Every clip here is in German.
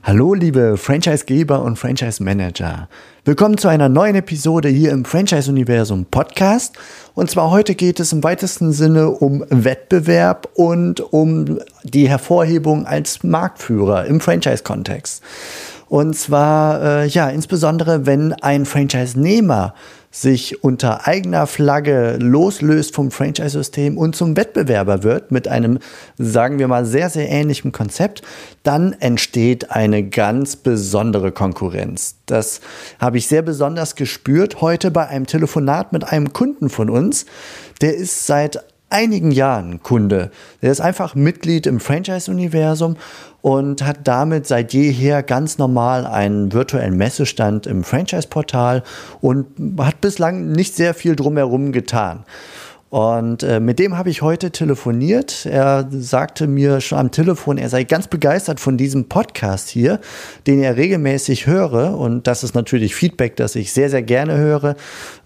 Hallo liebe Franchise-Geber und Franchise-Manager. Willkommen zu einer neuen Episode hier im Franchise-Universum Podcast. Und zwar heute geht es im weitesten Sinne um Wettbewerb und um die Hervorhebung als Marktführer im Franchise-Kontext. Und zwar, äh, ja, insbesondere wenn ein Franchise-Nehmer sich unter eigener Flagge loslöst vom Franchise-System und zum Wettbewerber wird mit einem, sagen wir mal, sehr, sehr ähnlichen Konzept, dann entsteht eine ganz besondere Konkurrenz. Das habe ich sehr besonders gespürt heute bei einem Telefonat mit einem Kunden von uns. Der ist seit einigen Jahren Kunde. Der ist einfach Mitglied im Franchise-Universum und hat damit seit jeher ganz normal einen virtuellen Messestand im Franchise-Portal und hat bislang nicht sehr viel drumherum getan. Und äh, mit dem habe ich heute telefoniert. Er sagte mir schon am Telefon, er sei ganz begeistert von diesem Podcast hier, den er regelmäßig höre. Und das ist natürlich Feedback, das ich sehr, sehr gerne höre.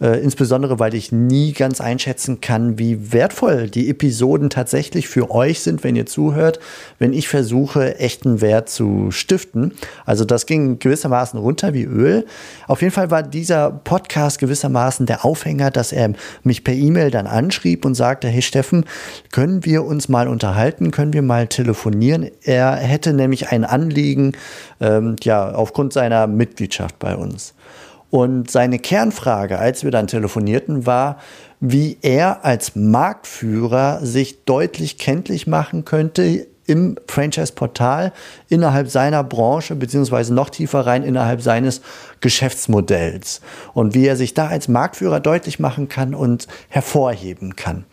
Äh, insbesondere, weil ich nie ganz einschätzen kann, wie wertvoll die Episoden tatsächlich für euch sind, wenn ihr zuhört, wenn ich versuche, echten Wert zu stiften. Also das ging gewissermaßen runter wie Öl. Auf jeden Fall war dieser Podcast gewissermaßen der Aufhänger, dass er mich per E-Mail dann anschaut anschrieb und sagte, hey Steffen, können wir uns mal unterhalten, können wir mal telefonieren? Er hätte nämlich ein Anliegen, ähm, ja, aufgrund seiner Mitgliedschaft bei uns. Und seine Kernfrage, als wir dann telefonierten, war, wie er als Marktführer sich deutlich kenntlich machen könnte im Franchise-Portal innerhalb seiner Branche, beziehungsweise noch tiefer rein innerhalb seines Geschäftsmodells und wie er sich da als Marktführer deutlich machen kann und hervorheben kann.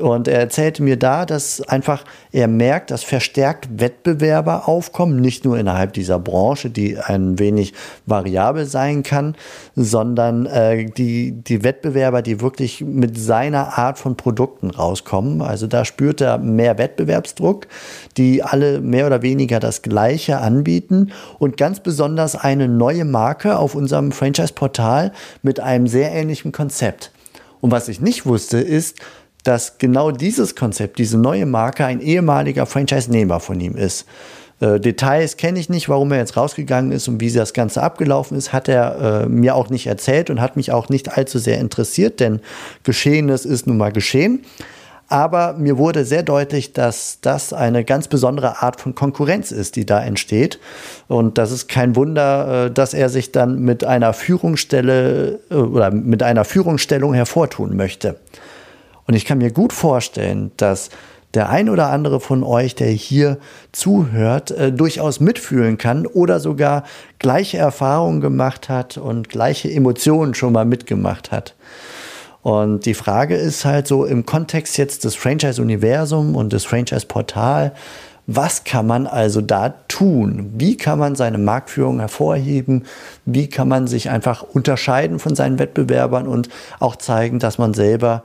Und er erzählte mir da, dass einfach er merkt, dass verstärkt Wettbewerber aufkommen, nicht nur innerhalb dieser Branche, die ein wenig variabel sein kann, sondern äh, die, die Wettbewerber, die wirklich mit seiner Art von Produkten rauskommen. Also da spürt er mehr Wettbewerbsdruck, die alle mehr oder weniger das Gleiche anbieten und ganz besonders eine neue Marke auf unserem Franchise-Portal mit einem sehr ähnlichen Konzept. Und was ich nicht wusste, ist, dass genau dieses Konzept, diese neue Marke, ein ehemaliger Franchise-Nehmer von ihm ist. Äh, Details kenne ich nicht, warum er jetzt rausgegangen ist und wie das Ganze abgelaufen ist, hat er äh, mir auch nicht erzählt und hat mich auch nicht allzu sehr interessiert, denn Geschehenes ist nun mal geschehen. Aber mir wurde sehr deutlich, dass das eine ganz besondere Art von Konkurrenz ist, die da entsteht. Und das ist kein Wunder, äh, dass er sich dann mit einer Führungsstelle äh, oder mit einer Führungsstellung hervortun möchte. Und ich kann mir gut vorstellen, dass der ein oder andere von euch, der hier zuhört, äh, durchaus mitfühlen kann oder sogar gleiche Erfahrungen gemacht hat und gleiche Emotionen schon mal mitgemacht hat. Und die Frage ist halt so im Kontext jetzt des Franchise-Universum und des Franchise-Portal, was kann man also da tun? Wie kann man seine Marktführung hervorheben? Wie kann man sich einfach unterscheiden von seinen Wettbewerbern und auch zeigen, dass man selber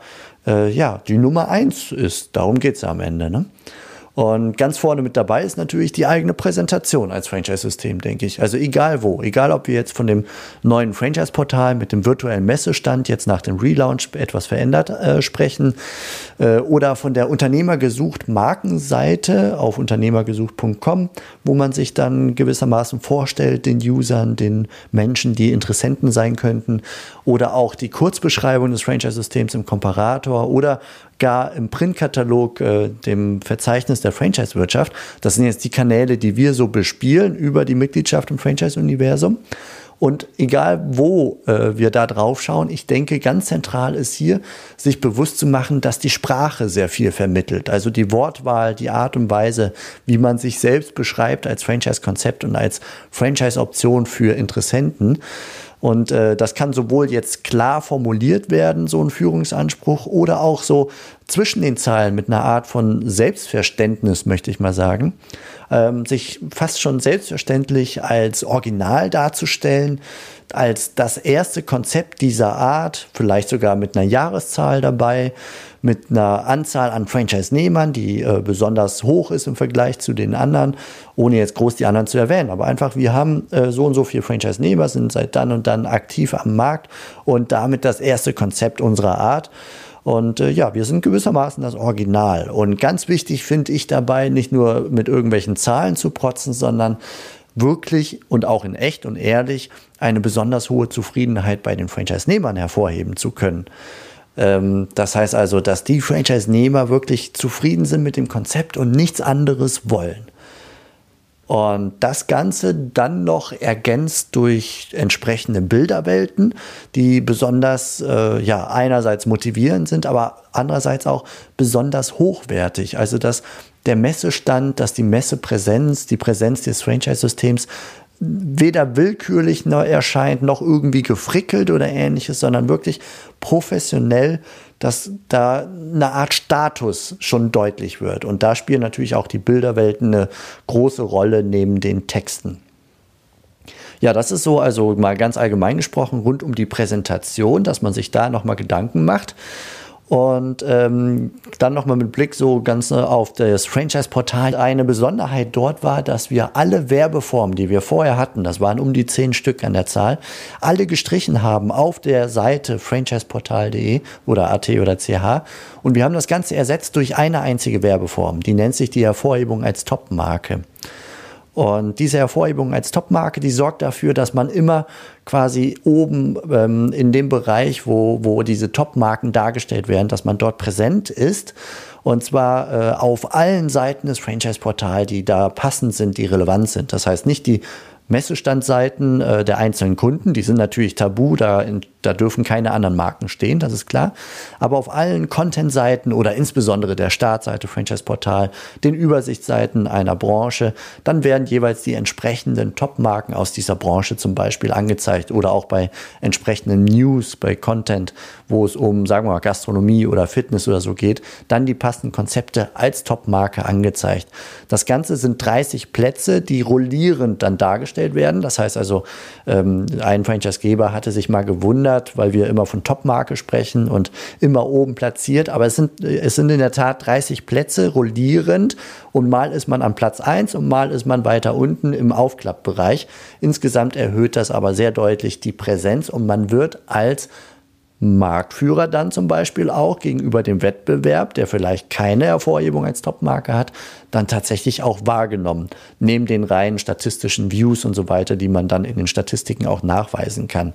äh, ja, die Nummer eins ist. Darum geht es am Ende. Ne? Und ganz vorne mit dabei ist natürlich die eigene Präsentation als Franchise-System, denke ich. Also egal wo, egal ob wir jetzt von dem neuen Franchise-Portal mit dem virtuellen Messestand jetzt nach dem Relaunch etwas verändert äh, sprechen äh, oder von der Unternehmergesucht Markenseite auf unternehmergesucht.com, wo man sich dann gewissermaßen vorstellt den Usern, den Menschen, die Interessenten sein könnten oder auch die Kurzbeschreibung des Franchise-Systems im Komparator oder gar im Printkatalog, äh, dem Verzeichnis der Franchise-Wirtschaft. Das sind jetzt die Kanäle, die wir so bespielen über die Mitgliedschaft im Franchise-Universum. Und egal wo äh, wir da drauf schauen, ich denke, ganz zentral ist hier, sich bewusst zu machen, dass die Sprache sehr viel vermittelt. Also die Wortwahl, die Art und Weise, wie man sich selbst beschreibt als Franchise-Konzept und als Franchise-Option für Interessenten. Und äh, das kann sowohl jetzt klar formuliert werden, so ein Führungsanspruch, oder auch so zwischen den Zeilen mit einer Art von Selbstverständnis, möchte ich mal sagen, ähm, sich fast schon selbstverständlich als Original darzustellen, als das erste Konzept dieser Art, vielleicht sogar mit einer Jahreszahl dabei, mit einer Anzahl an Franchise-Nehmern, die äh, besonders hoch ist im Vergleich zu den anderen, ohne jetzt groß die anderen zu erwähnen. Aber einfach, wir haben äh, so und so viele Franchise-Nehmer, sind seit dann und dann aktiv am Markt und damit das erste Konzept unserer Art. Und äh, ja, wir sind gewissermaßen das Original. Und ganz wichtig finde ich dabei, nicht nur mit irgendwelchen Zahlen zu protzen, sondern wirklich und auch in echt und ehrlich eine besonders hohe Zufriedenheit bei den Franchise-Nehmern hervorheben zu können. Ähm, das heißt also, dass die Franchise-Nehmer wirklich zufrieden sind mit dem Konzept und nichts anderes wollen. Und das Ganze dann noch ergänzt durch entsprechende Bilderwelten, die besonders, äh, ja, einerseits motivierend sind, aber andererseits auch besonders hochwertig. Also, dass der Messestand, dass die Messepräsenz, die Präsenz des Franchise-Systems weder willkürlich erscheint, noch irgendwie gefrickelt oder ähnliches, sondern wirklich professionell, dass da eine Art Status schon deutlich wird. Und da spielen natürlich auch die Bilderwelten eine große Rolle neben den Texten. Ja, das ist so, also mal ganz allgemein gesprochen, rund um die Präsentation, dass man sich da nochmal Gedanken macht. Und ähm, dann nochmal mit Blick so ganz auf das Franchise-Portal. Eine Besonderheit dort war, dass wir alle Werbeformen, die wir vorher hatten, das waren um die zehn Stück an der Zahl, alle gestrichen haben auf der Seite franchiseportal.de oder AT oder CH. Und wir haben das Ganze ersetzt durch eine einzige Werbeform. Die nennt sich die Hervorhebung als Top-Marke. Und diese Hervorhebung als Top-Marke, die sorgt dafür, dass man immer quasi oben ähm, in dem Bereich, wo, wo diese Top-Marken dargestellt werden, dass man dort präsent ist. Und zwar äh, auf allen Seiten des Franchise-Portals, die da passend sind, die relevant sind. Das heißt nicht die Messestandseiten äh, der einzelnen Kunden, die sind natürlich tabu, da, in, da dürfen keine anderen Marken stehen, das ist klar. Aber auf allen Content-Seiten oder insbesondere der Startseite, Franchise-Portal, den Übersichtsseiten einer Branche, dann werden jeweils die entsprechenden Top-Marken aus dieser Branche zum Beispiel angezeigt oder auch bei entsprechenden News, bei Content, wo es um, sagen wir mal, Gastronomie oder Fitness oder so geht, dann die passenden Konzepte als Top-Marke angezeigt. Das Ganze sind 30 Plätze, die rollierend dann dargestellt werden. Das heißt also, ähm, ein Franchise-Geber hatte sich mal gewundert, weil wir immer von Top-Marke sprechen und immer oben platziert. Aber es sind, es sind in der Tat 30 Plätze rollierend und mal ist man an Platz 1 und mal ist man weiter unten im Aufklappbereich. Insgesamt erhöht das aber sehr deutlich die Präsenz und man wird als Marktführer dann zum Beispiel auch gegenüber dem Wettbewerb, der vielleicht keine Hervorhebung als Topmarke hat, dann tatsächlich auch wahrgenommen. Neben den reinen statistischen Views und so weiter, die man dann in den Statistiken auch nachweisen kann.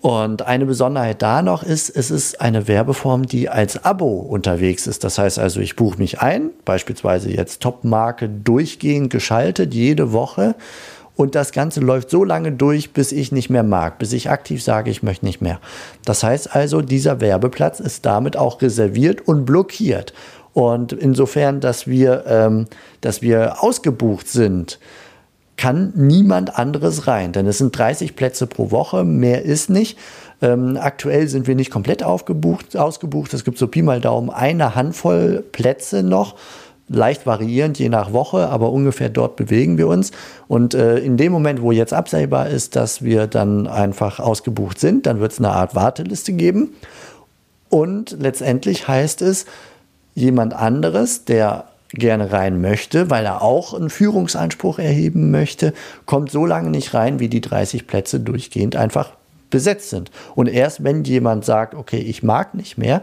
Und eine Besonderheit da noch ist, es ist eine Werbeform, die als Abo unterwegs ist. Das heißt also, ich buche mich ein, beispielsweise jetzt Topmarke durchgehend geschaltet, jede Woche und das Ganze läuft so lange durch, bis ich nicht mehr mag, bis ich aktiv sage, ich möchte nicht mehr. Das heißt also, dieser Werbeplatz ist damit auch reserviert und blockiert. Und insofern, dass wir, ähm, dass wir ausgebucht sind, kann niemand anderes rein, denn es sind 30 Plätze pro Woche, mehr ist nicht. Ähm, aktuell sind wir nicht komplett aufgebucht, ausgebucht. Es gibt so Pi mal Daumen eine Handvoll Plätze noch leicht variierend je nach Woche, aber ungefähr dort bewegen wir uns. Und äh, in dem Moment, wo jetzt absehbar ist, dass wir dann einfach ausgebucht sind, dann wird es eine Art Warteliste geben. Und letztendlich heißt es, jemand anderes, der gerne rein möchte, weil er auch einen Führungsanspruch erheben möchte, kommt so lange nicht rein, wie die 30 Plätze durchgehend einfach besetzt sind. Und erst wenn jemand sagt, okay, ich mag nicht mehr,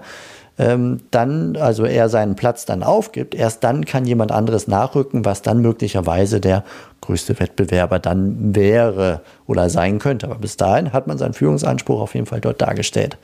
ähm, dann, also er seinen Platz dann aufgibt, erst dann kann jemand anderes nachrücken, was dann möglicherweise der größte Wettbewerber dann wäre oder sein könnte. Aber bis dahin hat man seinen Führungsanspruch auf jeden Fall dort dargestellt.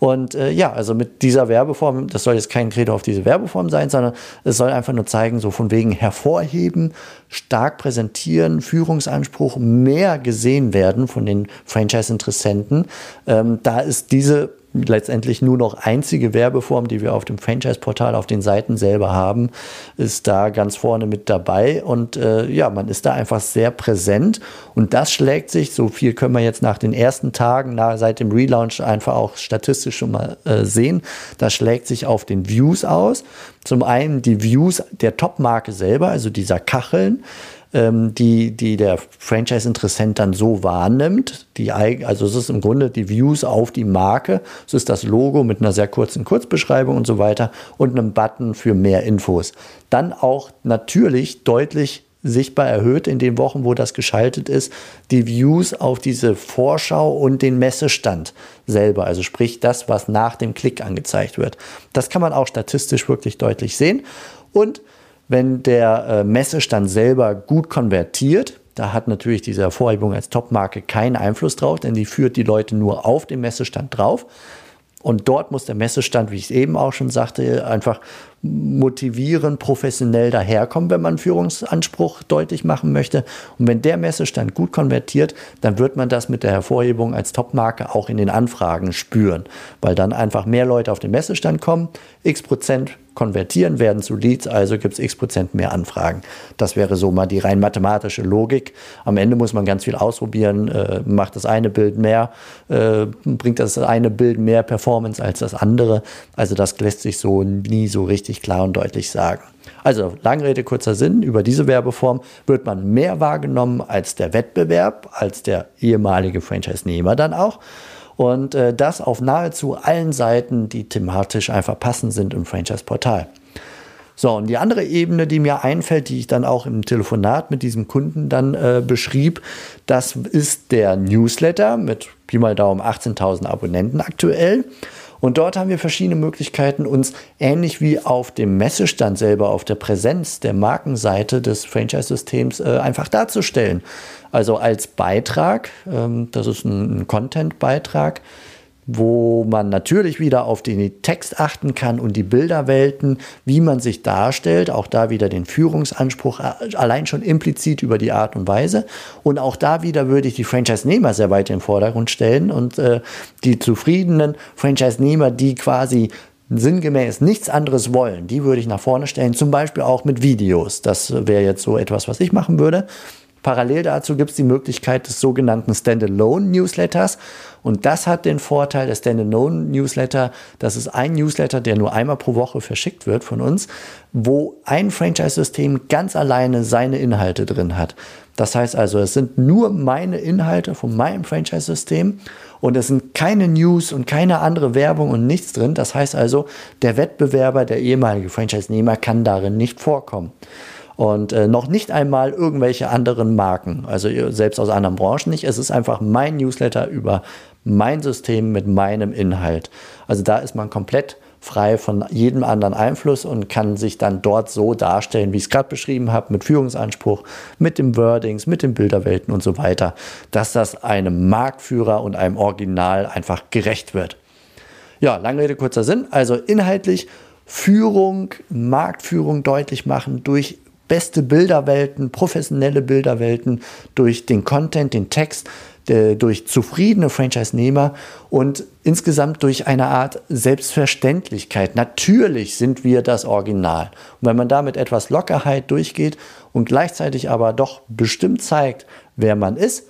Und äh, ja, also mit dieser Werbeform, das soll jetzt kein Credo auf diese Werbeform sein, sondern es soll einfach nur zeigen, so von wegen hervorheben, stark präsentieren, Führungsanspruch mehr gesehen werden von den Franchise-Interessenten. Ähm, da ist diese letztendlich nur noch einzige Werbeform, die wir auf dem Franchise-Portal, auf den Seiten selber haben, ist da ganz vorne mit dabei. Und äh, ja, man ist da einfach sehr präsent. Und das schlägt sich, so viel können wir jetzt nach den ersten Tagen, nach, seit dem Relaunch einfach auch statistisch schon mal äh, sehen. Das schlägt sich auf den Views aus. Zum einen die Views der Top-Marke selber, also dieser Kacheln. Ähm, die, die der Franchise-Interessent dann so wahrnimmt. Die, also es ist im Grunde die Views auf die Marke. Es ist das Logo mit einer sehr kurzen Kurzbeschreibung und so weiter und einem Button für mehr Infos. Dann auch natürlich deutlich sichtbar erhöht in den Wochen, wo das geschaltet ist, die Views auf diese Vorschau und den Messestand selber. Also sprich das, was nach dem Klick angezeigt wird. Das kann man auch statistisch wirklich deutlich sehen. Und wenn der äh, Messestand selber gut konvertiert, da hat natürlich diese Hervorhebung als Topmarke keinen Einfluss drauf, denn die führt die Leute nur auf den Messestand drauf. Und dort muss der Messestand, wie ich es eben auch schon sagte, einfach motivieren, professionell daherkommen, wenn man Führungsanspruch deutlich machen möchte. Und wenn der Messestand gut konvertiert, dann wird man das mit der Hervorhebung als Topmarke auch in den Anfragen spüren, weil dann einfach mehr Leute auf den Messestand kommen, x Prozent konvertieren werden zu Leads, also gibt es x Prozent mehr Anfragen. Das wäre so mal die rein mathematische Logik. Am Ende muss man ganz viel ausprobieren, äh, macht das eine Bild mehr, äh, bringt das eine Bild mehr Performance als das andere. Also das lässt sich so nie so richtig klar und deutlich sagen. Also lange Rede, kurzer Sinn, über diese Werbeform wird man mehr wahrgenommen als der Wettbewerb, als der ehemalige Franchise-Nehmer dann auch. Und äh, das auf nahezu allen Seiten, die thematisch einfach passend sind im Franchise-Portal. So, und die andere Ebene, die mir einfällt, die ich dann auch im Telefonat mit diesem Kunden dann äh, beschrieb, das ist der Newsletter mit Pi mal Daumen 18.000 Abonnenten aktuell. Und dort haben wir verschiedene Möglichkeiten, uns ähnlich wie auf dem Messestand selber, auf der Präsenz der Markenseite des Franchise-Systems äh, einfach darzustellen. Also als Beitrag, ähm, das ist ein, ein Content-Beitrag, wo man natürlich wieder auf den Text achten kann und die Bilderwelten, wie man sich darstellt, auch da wieder den Führungsanspruch äh, allein schon implizit über die Art und Weise. Und auch da wieder würde ich die Franchise-Nehmer sehr weit in den Vordergrund stellen und äh, die zufriedenen Franchise-Nehmer, die quasi sinngemäß nichts anderes wollen, die würde ich nach vorne stellen, zum Beispiel auch mit Videos. Das wäre jetzt so etwas, was ich machen würde. Parallel dazu gibt es die Möglichkeit des sogenannten Standalone-Newsletters. Und das hat den Vorteil, der Standalone-Newsletter, das ist ein Newsletter, der nur einmal pro Woche verschickt wird von uns, wo ein Franchise-System ganz alleine seine Inhalte drin hat. Das heißt also, es sind nur meine Inhalte von meinem Franchise-System und es sind keine News und keine andere Werbung und nichts drin. Das heißt also, der Wettbewerber, der ehemalige Franchise-Nehmer kann darin nicht vorkommen und äh, noch nicht einmal irgendwelche anderen Marken, also selbst aus anderen Branchen nicht. Es ist einfach mein Newsletter über mein System mit meinem Inhalt. Also da ist man komplett frei von jedem anderen Einfluss und kann sich dann dort so darstellen, wie ich es gerade beschrieben habe, mit Führungsanspruch, mit den Wordings, mit den Bilderwelten und so weiter, dass das einem Marktführer und einem Original einfach gerecht wird. Ja, lange Rede, kurzer Sinn. Also inhaltlich Führung, Marktführung deutlich machen durch beste Bilderwelten, professionelle Bilderwelten durch den Content, den Text, durch zufriedene Franchise-Nehmer und insgesamt durch eine Art Selbstverständlichkeit. Natürlich sind wir das Original. Und wenn man da mit etwas Lockerheit durchgeht und gleichzeitig aber doch bestimmt zeigt, wer man ist,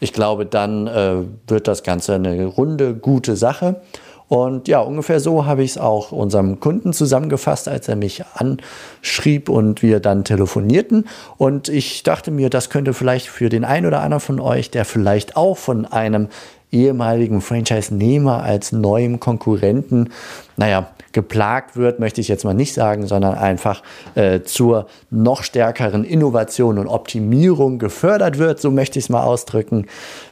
ich glaube, dann äh, wird das Ganze eine runde, gute Sache. Und ja, ungefähr so habe ich es auch unserem Kunden zusammengefasst, als er mich anschrieb und wir dann telefonierten. Und ich dachte mir, das könnte vielleicht für den einen oder anderen von euch, der vielleicht auch von einem ehemaligen Franchise-Nehmer als neuem Konkurrenten, naja, geplagt wird, möchte ich jetzt mal nicht sagen, sondern einfach äh, zur noch stärkeren Innovation und Optimierung gefördert wird, so möchte ich es mal ausdrücken.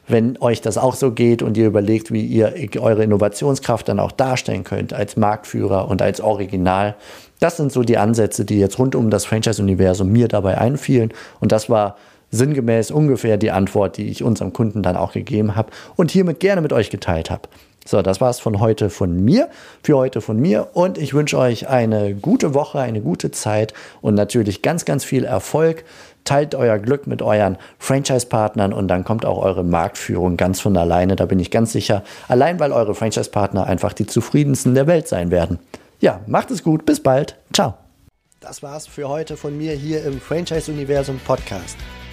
Wenn euch das auch so geht und ihr überlegt, wie ihr eure Innovationskraft dann auch darstellen könnt als Marktführer und als Original, das sind so die Ansätze, die jetzt rund um das Franchise-Universum mir dabei einfielen. Und das war sinngemäß ungefähr die Antwort, die ich unserem Kunden dann auch gegeben habe und hiermit gerne mit euch geteilt habe. So, das war es von heute von mir, für heute von mir und ich wünsche euch eine gute Woche, eine gute Zeit und natürlich ganz, ganz viel Erfolg. Teilt euer Glück mit euren Franchise-Partnern und dann kommt auch eure Marktführung ganz von alleine. Da bin ich ganz sicher. Allein weil eure Franchise-Partner einfach die zufriedensten der Welt sein werden. Ja, macht es gut. Bis bald. Ciao. Das war's für heute von mir hier im Franchise-Universum Podcast.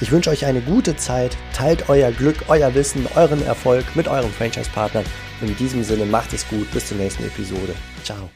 Ich wünsche euch eine gute Zeit, teilt euer Glück, euer Wissen, euren Erfolg mit euren Franchise-Partnern. In diesem Sinne macht es gut, bis zur nächsten Episode. Ciao.